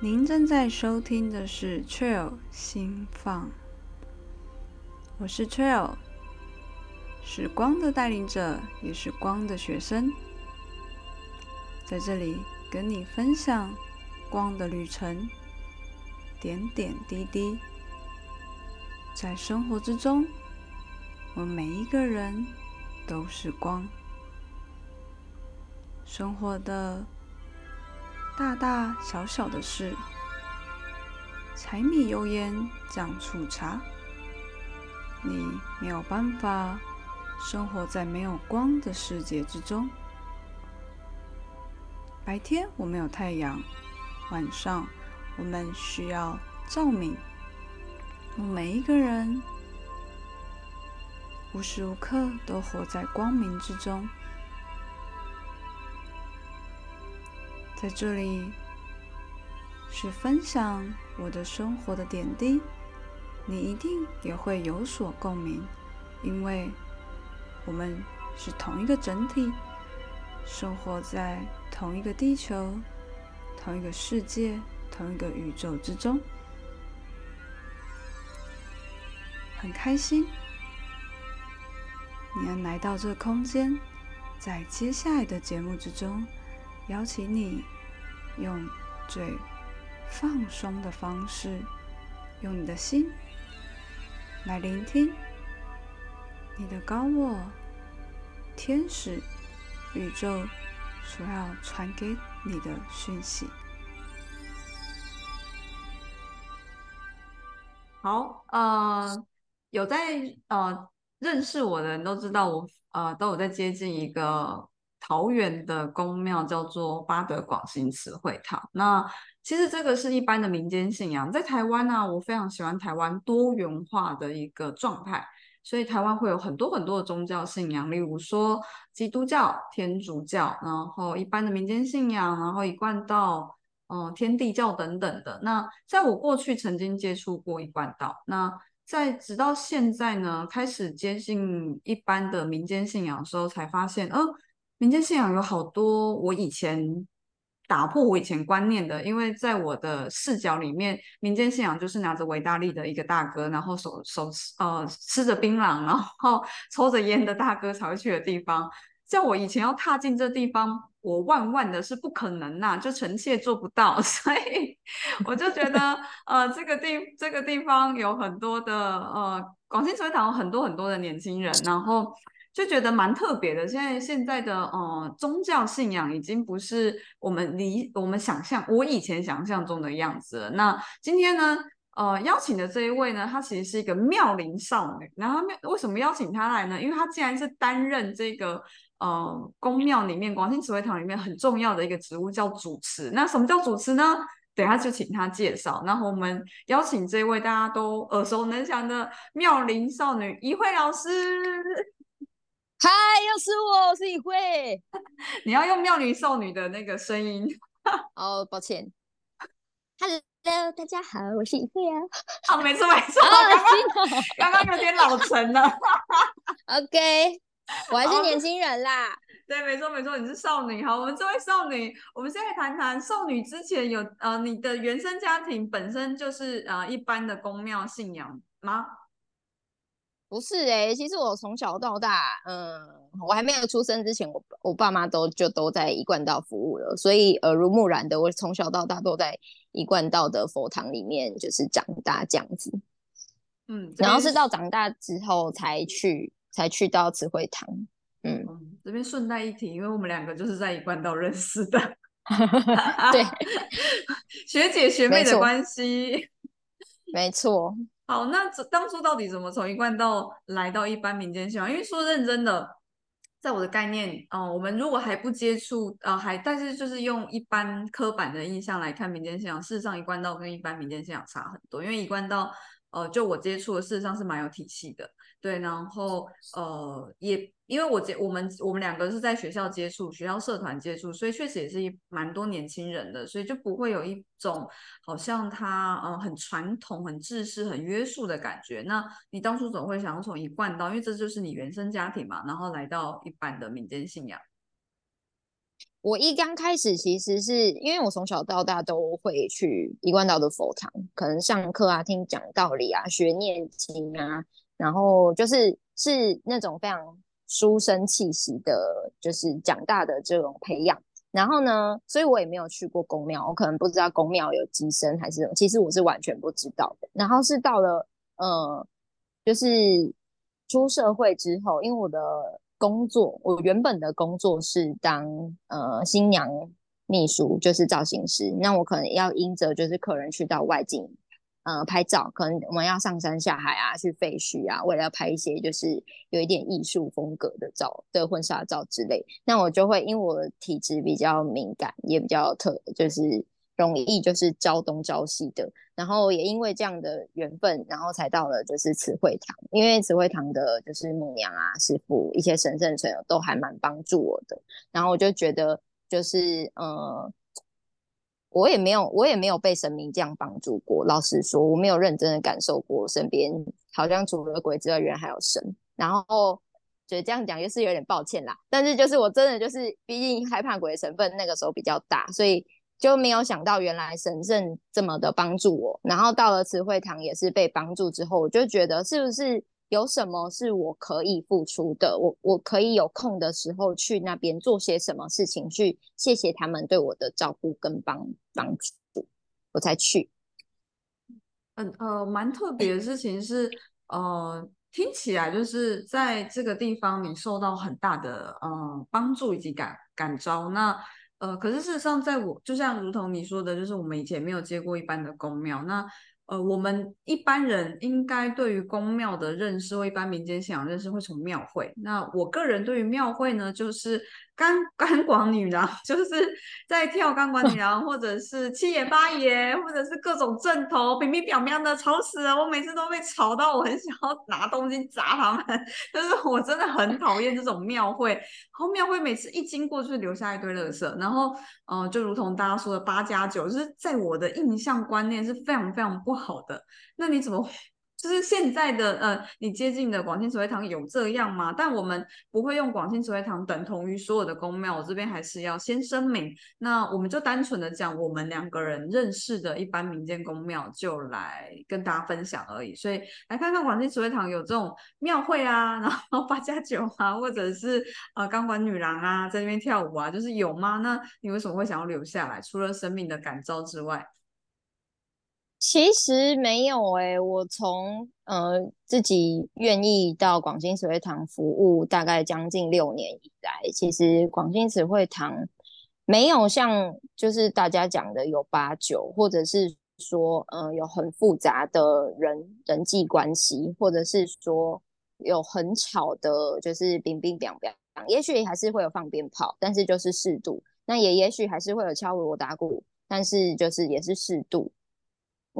您正在收听的是 Trail 心放，我是 Trail，是光的带领者，也是光的学生，在这里跟你分享光的旅程，点点滴滴，在生活之中，我们每一个人都是光，生活的。大大小小的事，柴米油盐酱醋茶，你没有办法生活在没有光的世界之中。白天我们有太阳，晚上我们需要照明。我们每一个人无时无刻都活在光明之中。在这里是分享我的生活的点滴，你一定也会有所共鸣，因为我们是同一个整体，生活在同一个地球、同一个世界、同一个宇宙之中，很开心你能来到这空间，在接下来的节目之中。邀请你用最放松的方式，用你的心来聆听你的高我、天使、宇宙所要传给你的讯息。好，呃，有在呃认识我的人都知道，我呃都有在接近一个。桃园的宫庙叫做八德广兴慈惠堂。那其实这个是一般的民间信仰，在台湾呢，我非常喜欢台湾多元化的一个状态。所以台湾会有很多很多的宗教信仰，例如说基督教、天主教，然后一般的民间信仰，然后一贯道、嗯天地教等等的。那在我过去曾经接触过一贯道，那在直到现在呢，开始接近一般的民间信仰的时候，才发现，嗯。民间信仰有好多，我以前打破我以前观念的，因为在我的视角里面，民间信仰就是拿着维大利的一个大哥，然后手手呃吃着槟榔，然后抽着烟的大哥才会去的地方。像我以前要踏进这地方，我万万的是不可能呐，就臣妾做不到，所以我就觉得呃这个地这个地方有很多的呃广兴水塘很多很多的年轻人，然后。就觉得蛮特别的。现在现在的呃宗教信仰已经不是我们理我们想象我以前想象中的样子了。那今天呢，呃邀请的这一位呢，她其实是一个妙龄少女。然后为什么邀请她来呢？因为她竟然是担任这个呃宫庙里面广兴慈惠堂里面很重要的一个职务，叫主持。那什么叫主持呢？等下就请她介绍。然后我们邀请这位大家都耳熟能详的妙龄少女怡慧老师。嗨，又是我，我是李慧。你要用妙龄少女的那个声音。哦，抱歉。Hello，大家好，我是李慧啊。啊，没错没错。刚刚刚有点老成了。OK，我还是年轻人啦。对，没错没错，你是少女。好，我们这位少女，我们现在谈谈少女之前有呃，你的原生家庭本身就是呃一般的宫庙信仰吗？不是哎，其实我从小到大，嗯，我还没有出生之前，我我爸妈都就都在一贯道服务了，所以耳濡目染的，我从小到大都在一贯道的佛堂里面就是长大这样子。嗯，然后是到长大之后才去才去到慈惠堂。嗯，这边顺带一提，因为我们两个就是在一贯道认识的。对，学姐学妹的关系。没错。好，那当初到底怎么从一贯道来到一般民间信仰？因为说认真的，在我的概念，哦，我们如果还不接触，呃，还但是就是用一般刻板的印象来看民间信仰，事实上一贯道跟一般民间信仰差很多，因为一贯道，呃，就我接触的，事实上是蛮有体系的。对，然后呃，也因为我接我们我们两个是在学校接触，学校社团接触，所以确实也是一蛮多年轻人的，所以就不会有一种好像他呃很传统、很制式、很约束的感觉。那你当初总会想要从一贯道，因为这就是你原生家庭嘛，然后来到一般的民间信仰。我一刚开始其实是因为我从小到大都会去一贯道的佛堂，可能上课啊、听讲道理啊、学念经啊，然后就是是那种非常书生气息的，就是讲大的这种培养。然后呢，所以我也没有去过宫庙，我可能不知道宫庙有机身还是，其实我是完全不知道的。然后是到了呃，就是出社会之后，因为我的。工作，我原本的工作是当呃新娘秘书，就是造型师。那我可能要因着就是客人去到外景，呃拍照，可能我们要上山下海啊，去废墟啊，为了要拍一些就是有一点艺术风格的照的婚纱照之类。那我就会因为我的体质比较敏感，也比较特，就是。容易就是朝东朝西的，然后也因为这样的缘分，然后才到了就是慈惠堂，因为慈惠堂的就是母娘啊、师傅一些神圣存友都还蛮帮助我的，然后我就觉得就是呃，我也没有我也没有被神明这样帮助过，老实说，我没有认真的感受过身边好像除了鬼之外，原来还有神，然后觉得这样讲就是有点抱歉啦，但是就是我真的就是毕竟害怕鬼的成分那个时候比较大，所以。就没有想到原来神圣这么的帮助我，然后到了慈惠堂也是被帮助之后，我就觉得是不是有什么是我可以付出的？我我可以有空的时候去那边做些什么事情，去谢谢他们对我的照顾跟帮帮助，我才去。嗯呃，蛮特别的事情是，呃，听起来就是在这个地方你受到很大的呃帮助以及感感召，那。呃，可是事实上，在我就像如同你说的，就是我们以前没有接过一般的公庙，那。呃，我们一般人应该对于宫庙的认识，或一般民间信仰认识，会从庙会。那我个人对于庙会呢，就是钢钢管女郎，就是在跳钢管女 郎，或者是七爷八爷，或者是各种阵头，平平表面的吵死了。我每次都被吵到，我很想要拿东西砸他们。但是我真的很讨厌这种庙会。然后庙会每次一经过，就留下一堆垃圾。然后，呃，就如同大家说的八加九，就是在我的印象观念是非常非常不。好的，那你怎么？就是现在的呃，你接近的广清慈惠堂有这样吗？但我们不会用广清慈惠堂等同于所有的宫庙，我这边还是要先声明。那我们就单纯的讲我们两个人认识的一般民间宫庙，就来跟大家分享而已。所以来看看广清慈惠堂有这种庙会啊，然后八加九啊，或者是呃钢管女郎啊，在那边跳舞啊，就是有吗？那你为什么会想要留下来？除了生命的感召之外？其实没有诶，我从呃自己愿意到广兴慈惠堂服务大概将近六年以来，其实广兴慈惠堂没有像就是大家讲的有八九，或者是说嗯有很复杂的人人际关系，或者是说有很吵的，就是冰冰凉凉，也许还是会有放鞭炮，但是就是适度。那也也许还是会有敲锣打鼓，但是就是也是适度。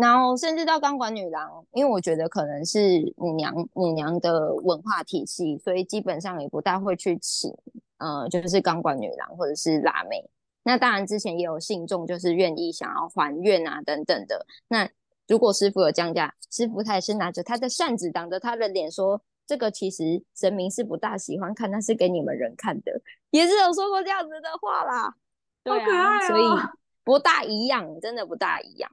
然后甚至到钢管女郎，因为我觉得可能是母娘母娘的文化体系，所以基本上也不大会去请，呃，就是钢管女郎或者是辣妹。那当然之前也有信众就是愿意想要还愿啊等等的。那如果师傅有降价，师傅他也是拿着他的扇子挡着他的脸说：“这个其实神明是不大喜欢看，那是给你们人看的。”也是有说过这样子的话啦。好可爱哦！所以不大一样，真的不大一样。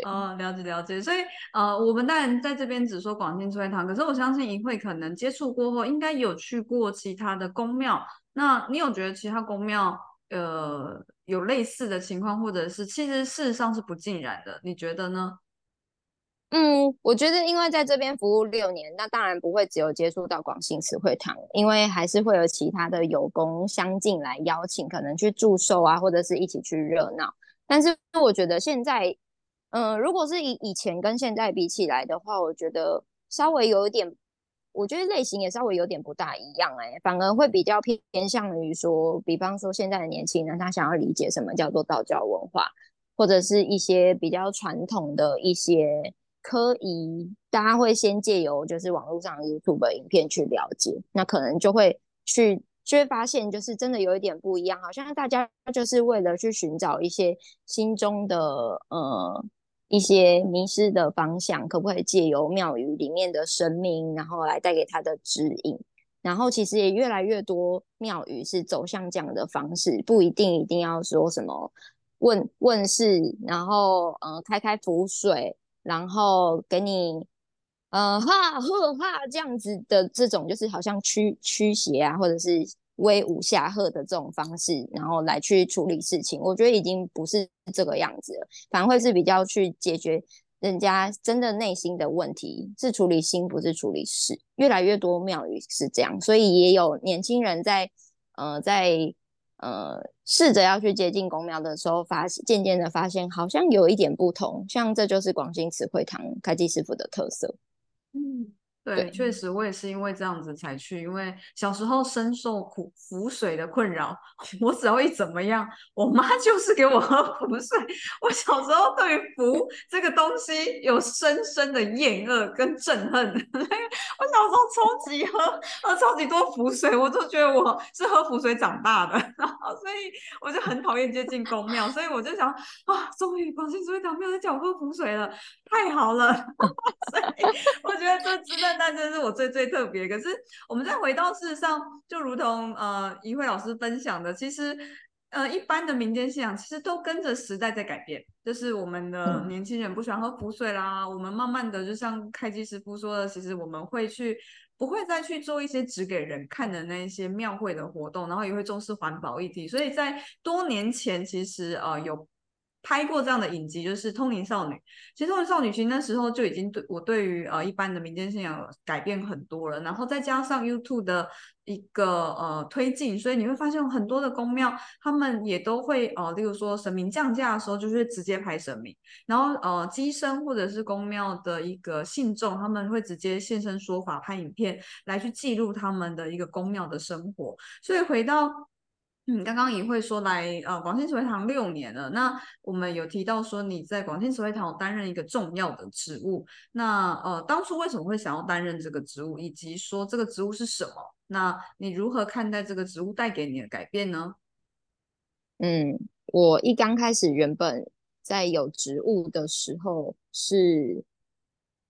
哦，了解了解，所以呃，我们当然在这边只说广清慈惠堂，可是我相信一会可能接触过后，应该有去过其他的宫庙。那你有觉得其他宫庙呃有类似的情况，或者是其实事实上是不尽然的？你觉得呢？嗯，我觉得因为在这边服务六年，那当然不会只有接触到广信慈惠堂，因为还是会有其他的有功相近来邀请，可能去祝寿啊，或者是一起去热闹。但是我觉得现在。嗯，如果是以以前跟现在比起来的话，我觉得稍微有一点，我觉得类型也稍微有点不大一样哎，反而会比较偏偏向于说，比方说现在的年轻人他想要理解什么叫做道教文化，或者是一些比较传统的一些科仪，大家会先借由就是网络上 YouTube 影片去了解，那可能就会去就会发现，就是真的有一点不一样，好像大家就是为了去寻找一些心中的呃。一些迷失的方向，可不可以借由庙宇里面的神明，然后来带给他的指引？然后其实也越来越多庙宇是走向这样的方式，不一定一定要说什么问问世，然后呃开开符水，然后给你呃哈呵哈这样子的这种，就是好像驱驱邪啊，或者是威武下鹤的这种方式，然后来去处理事情，我觉得已经不是这个样子了，反而会是比较去解决。人家真的内心的问题是处理心，不是处理事。越来越多庙宇是这样，所以也有年轻人在呃在呃试着要去接近公庙的时候，发渐渐的发现好像有一点不同。像这就是广兴慈惠堂开基师傅的特色。嗯。对，确实我也是因为这样子才去，因为小时候深受苦浮水的困扰，我只要一怎么样，我妈 就是给我喝浮水。我小时候对浮这个东西有深深的厌恶跟憎恨，我小时候超级喝喝超级多浮水，我就觉得我是喝浮水长大的，然后所以我就很讨厌接近公庙，所以我就想啊，终于广西水堂没有在叫我喝浮水了，太好了，所以我觉得这真的。但这是我最最特别。可是我们再回到事实上，就如同呃怡慧老师分享的，其实呃一般的民间信仰其实都跟着时代在改变。就是我们的年轻人不喜欢喝符水啦，我们慢慢的就像开机师傅说的，其实我们会去不会再去做一些只给人看的那一些庙会的活动，然后也会重视环保议题。所以在多年前，其实呃有。拍过这样的影集，就是《通灵少女》。其实《通灵少女》其实那时候就已经对我对于呃一般的民间信仰改变很多了。然后再加上 YouTube 的一个呃推进，所以你会发现很多的宫庙，他们也都会呃，例如说神明降价的时候，就是直接拍神明。然后呃，机身或者是宫庙的一个信众，他们会直接现身说法，拍影片来去记录他们的一个宫庙的生活。所以回到。嗯，刚刚也会说来呃广信慈惠堂六年了，那我们有提到说你在广信慈惠堂担任一个重要的职务，那呃当初为什么会想要担任这个职务，以及说这个职务是什么？那你如何看待这个职务带给你的改变呢？嗯，我一刚开始原本在有职务的时候是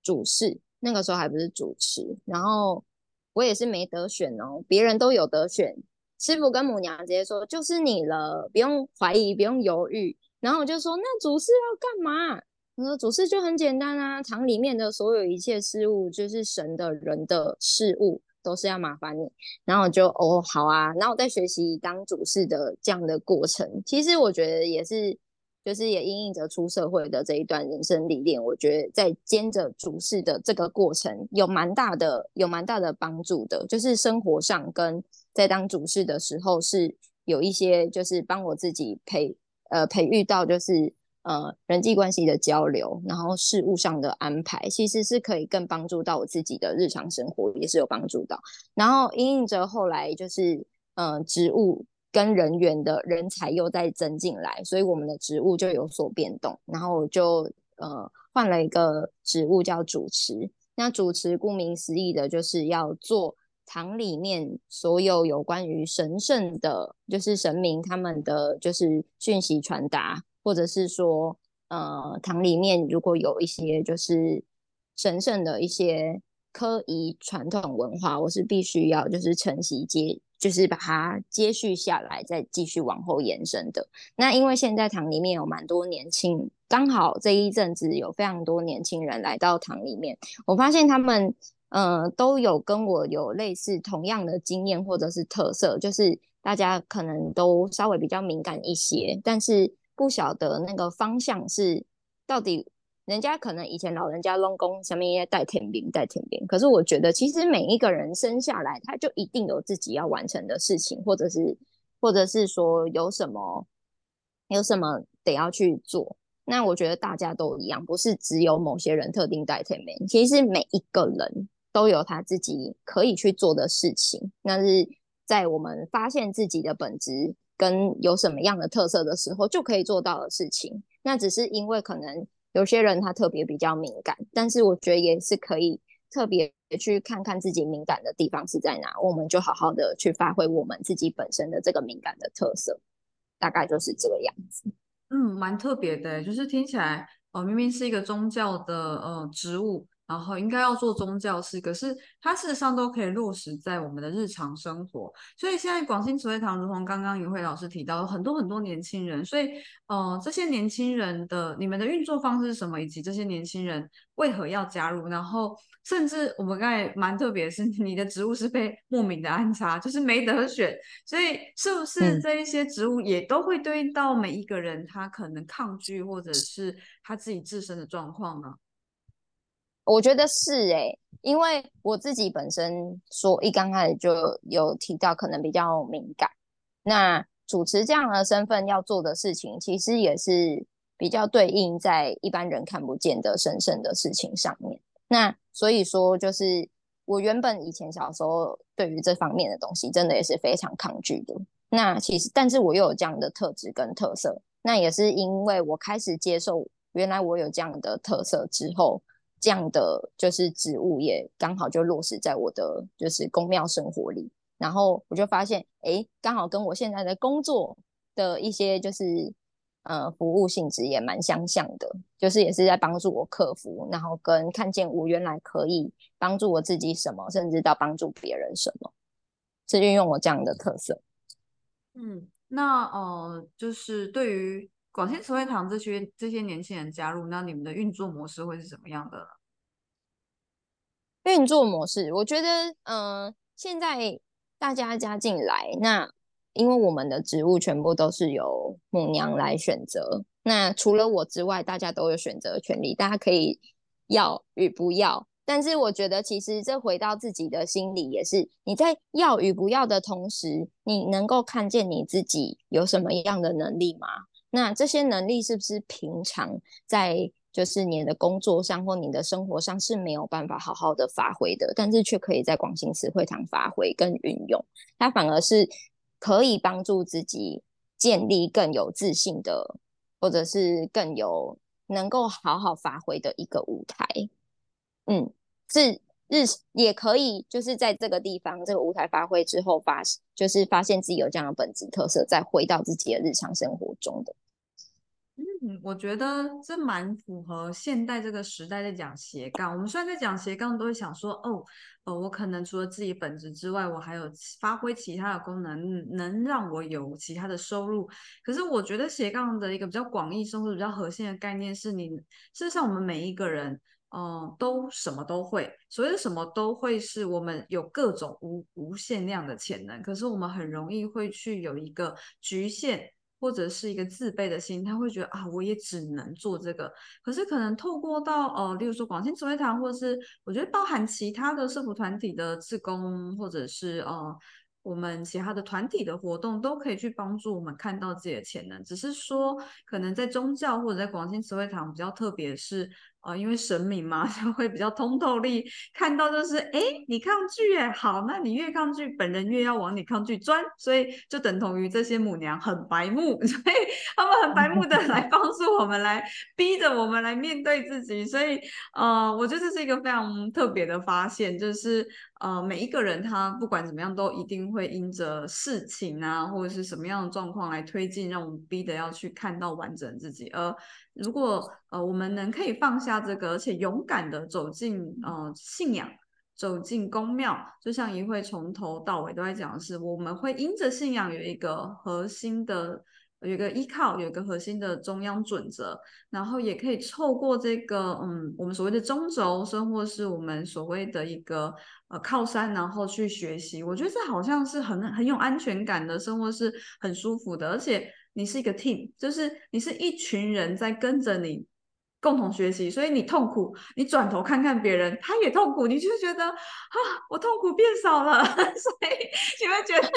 主事，那个时候还不是主持，然后我也是没得选哦，别人都有得选。师傅跟母娘直接说：“就是你了，不用怀疑，不用犹豫。”然后我就说：“那主事要干嘛？”他说：“主事就很简单啊，堂里面的所有一切事物，就是神的人的事物，都是要麻烦你。”然后我就哦，好啊。然后我在学习当主事的这样的过程，其实我觉得也是，就是也因应着出社会的这一段人生历练，我觉得在兼着主事的这个过程，有蛮大的，有蛮大的帮助的，就是生活上跟。在当主事的时候，是有一些就是帮我自己培呃培育到就是呃人际关系的交流，然后事务上的安排，其实是可以更帮助到我自己的日常生活，也是有帮助到。然后因应着后来就是呃职务跟人员的人才又在增进来，所以我们的职务就有所变动，然后就呃换了一个职务叫主持。那主持顾名思义的就是要做。堂里面所有有关于神圣的，就是神明他们的就是讯息传达，或者是说，呃，堂里面如果有一些就是神圣的一些科仪传统文化，我是必须要就是承袭接，就是把它接续下来，再继续往后延伸的。那因为现在堂里面有蛮多年轻，刚好这一阵子有非常多年轻人来到堂里面，我发现他们。嗯，都有跟我有类似同样的经验或者是特色，就是大家可能都稍微比较敏感一些，但是不晓得那个方向是到底。人家可能以前老人家弄功上面也带天兵带天兵，可是我觉得其实每一个人生下来他就一定有自己要完成的事情，或者是或者是说有什么有什么得要去做。那我觉得大家都一样，不是只有某些人特定带天兵，其实每一个人。都有他自己可以去做的事情，那是在我们发现自己的本质跟有什么样的特色的时候，就可以做到的事情。那只是因为可能有些人他特别比较敏感，但是我觉得也是可以特别去看看自己敏感的地方是在哪，我们就好好的去发挥我们自己本身的这个敏感的特色，大概就是这个样子。嗯，蛮特别的，就是听起来哦，明明是一个宗教的呃职务。然后应该要做宗教事，可是它事实上都可以落实在我们的日常生活。所以现在广兴慈惠堂，如同刚刚于慧老师提到，很多很多年轻人，所以呃，这些年轻人的你们的运作方式是什么，以及这些年轻人为何要加入？然后甚至我们刚才蛮特别是，你的职务是被莫名的安插，就是没得选，所以是不是这一些职务也都会对应到每一个人他可能抗拒或者是他自己自身的状况呢？我觉得是哎，因为我自己本身说一刚开始就有提到，可能比较敏感。那主持这样的身份要做的事情，其实也是比较对应在一般人看不见的神圣的事情上面。那所以说，就是我原本以前小时候对于这方面的东西，真的也是非常抗拒的。那其实，但是我又有这样的特质跟特色，那也是因为我开始接受原来我有这样的特色之后。这样的就是植物也刚好就落实在我的就是宫庙生活里，然后我就发现，哎，刚好跟我现在的工作的一些就是呃服务性质也蛮相像的，就是也是在帮助我克服，然后跟看见我原来可以帮助我自己什么，甚至到帮助别人什么，是运用我这样的特色。嗯，那呃，就是对于。广西慈惠堂这些这些年轻人加入，那你们的运作模式会是什么样的？运作模式，我觉得，嗯，现在大家加进来，那因为我们的职务全部都是由母娘来选择，那除了我之外，大家都有选择权利，大家可以要与不要。但是我觉得，其实这回到自己的心里，也是你在要与不要的同时，你能够看见你自己有什么样的能力吗？那这些能力是不是平常在就是你的工作上或你的生活上是没有办法好好的发挥的，但是却可以在广兴慈惠堂发挥跟运用，它反而是可以帮助自己建立更有自信的，或者是更有能够好好发挥的一个舞台。嗯，是日也可以就是在这个地方这个舞台发挥之后发，就是发现自己有这样的本质特色，再回到自己的日常生活中的。嗯，我觉得这蛮符合现代这个时代在讲斜杠。我们虽然在讲斜杠，都会想说，哦，呃，我可能除了自己本职之外，我还有发挥其他的功能，能让我有其他的收入。可是我觉得斜杠的一个比较广义、生活比较核心的概念是，你事实上我们每一个人，嗯，都什么都会。所谓的什么都会，是我们有各种无无限量的潜能，可是我们很容易会去有一个局限。或者是一个自卑的心，他会觉得啊，我也只能做这个。可是可能透过到呃，例如说广兴慈惠堂，或者是我觉得包含其他的社福团体的志工，或者是呃我们其他的团体的活动，都可以去帮助我们看到自己的潜能。只是说，可能在宗教或者在广兴慈惠堂比较特别是。呃，因为神明嘛，就会比较通透力，看到就是，哎，你抗拒，哎，好，那你越抗拒，本人越要往你抗拒钻，所以就等同于这些母娘很白目，所以他们很白目的来 帮助我们，来逼着我们来面对自己，所以，呃，我觉得这是一个非常特别的发现，就是，呃，每一个人他不管怎么样，都一定会因着事情啊，或者是什么样的状况来推进，让我们逼得要去看到完整自己，而。如果呃我们能可以放下这个，而且勇敢的走进呃信仰，走进宫庙，就像一会从头到尾都在讲的是，我们会因着信仰有一个核心的，有一个依靠，有一个核心的中央准则，然后也可以透过这个嗯我们所谓的中轴，甚或是我们所谓的一个呃靠山，然后去学习。我觉得这好像是很很有安全感的生活，是很舒服的，而且。你是一个 team，就是你是一群人在跟着你共同学习，所以你痛苦，你转头看看别人，他也痛苦，你就觉得啊，我痛苦变少了，所以你会觉得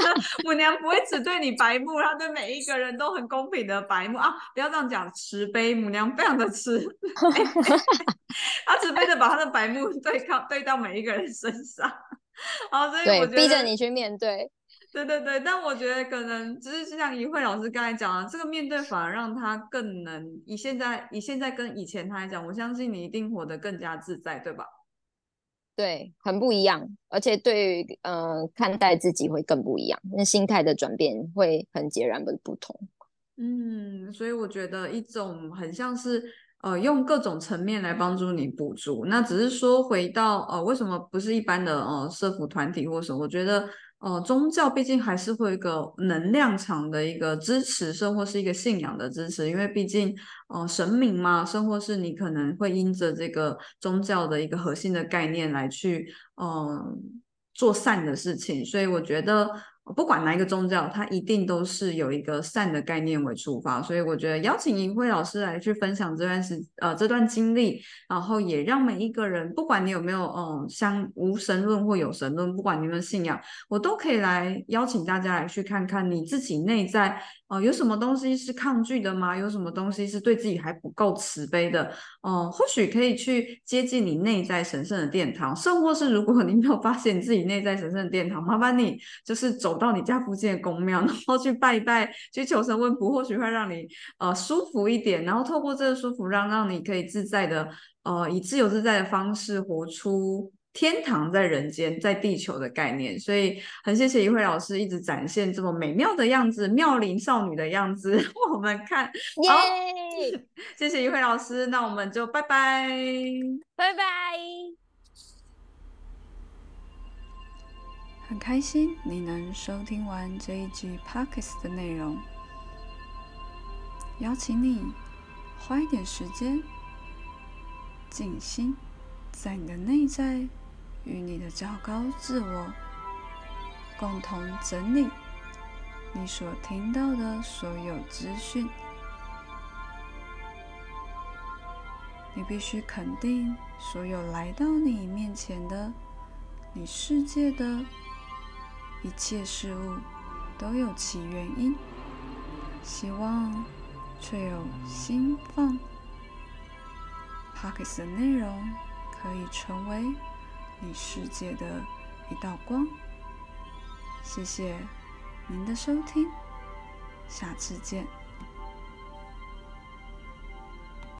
母娘不会只对你白目，她对每一个人都很公平的白目啊！不要这样讲，慈悲母娘非常的慈，她慈悲的把她的白目对抗对到每一个人身上，好，所以我觉得逼着你去面对。对对对，但我觉得可能只是像于慧老师刚才讲的，这个面对反而让他更能以现在以现在跟以前他来讲，我相信你一定活得更加自在，对吧？对，很不一样，而且对于呃看待自己会更不一样，那心态的转变会很截然的不同。嗯，所以我觉得一种很像是呃用各种层面来帮助你补足。那只是说回到呃为什么不是一般的呃社服团体或什么？我觉得。呃，宗教毕竟还是会一个能量场的一个支持，甚或是一个信仰的支持，因为毕竟呃神明嘛，甚或是你可能会因着这个宗教的一个核心的概念来去嗯做善的事情，所以我觉得。不管哪一个宗教，它一定都是有一个善的概念为出发，所以我觉得邀请银辉老师来去分享这段时呃这段经历，然后也让每一个人，不管你有没有嗯相无神论或有神论，不管你们信仰，我都可以来邀请大家来去看看你自己内在。哦，有什么东西是抗拒的吗？有什么东西是对自己还不够慈悲的？哦，或许可以去接近你内在神圣的殿堂，甚或是如果你没有发现自己内在神圣的殿堂，麻烦你就是走到你家附近的宫庙，然后去拜一拜，去求神问卜，或许会让你呃舒服一点。然后透过这个舒服，让让你可以自在的呃以自由自在的方式活出。天堂在人间，在地球的概念，所以很谢谢一慧老师一直展现这么美妙的样子，妙龄少女的样子，我们看。耶！谢谢一慧老师，那我们就拜拜，拜拜。很开心你能收听完这一集 Pockets 的内容，邀请你花一点时间静心，在你的内在。与你的较高自我共同整理你所听到的所有资讯。你必须肯定所有来到你面前的、你世界的一切事物都有其原因。希望却有心放 p o c k e t 的内容可以成为。你世界的一道光。谢谢您的收听，下次见。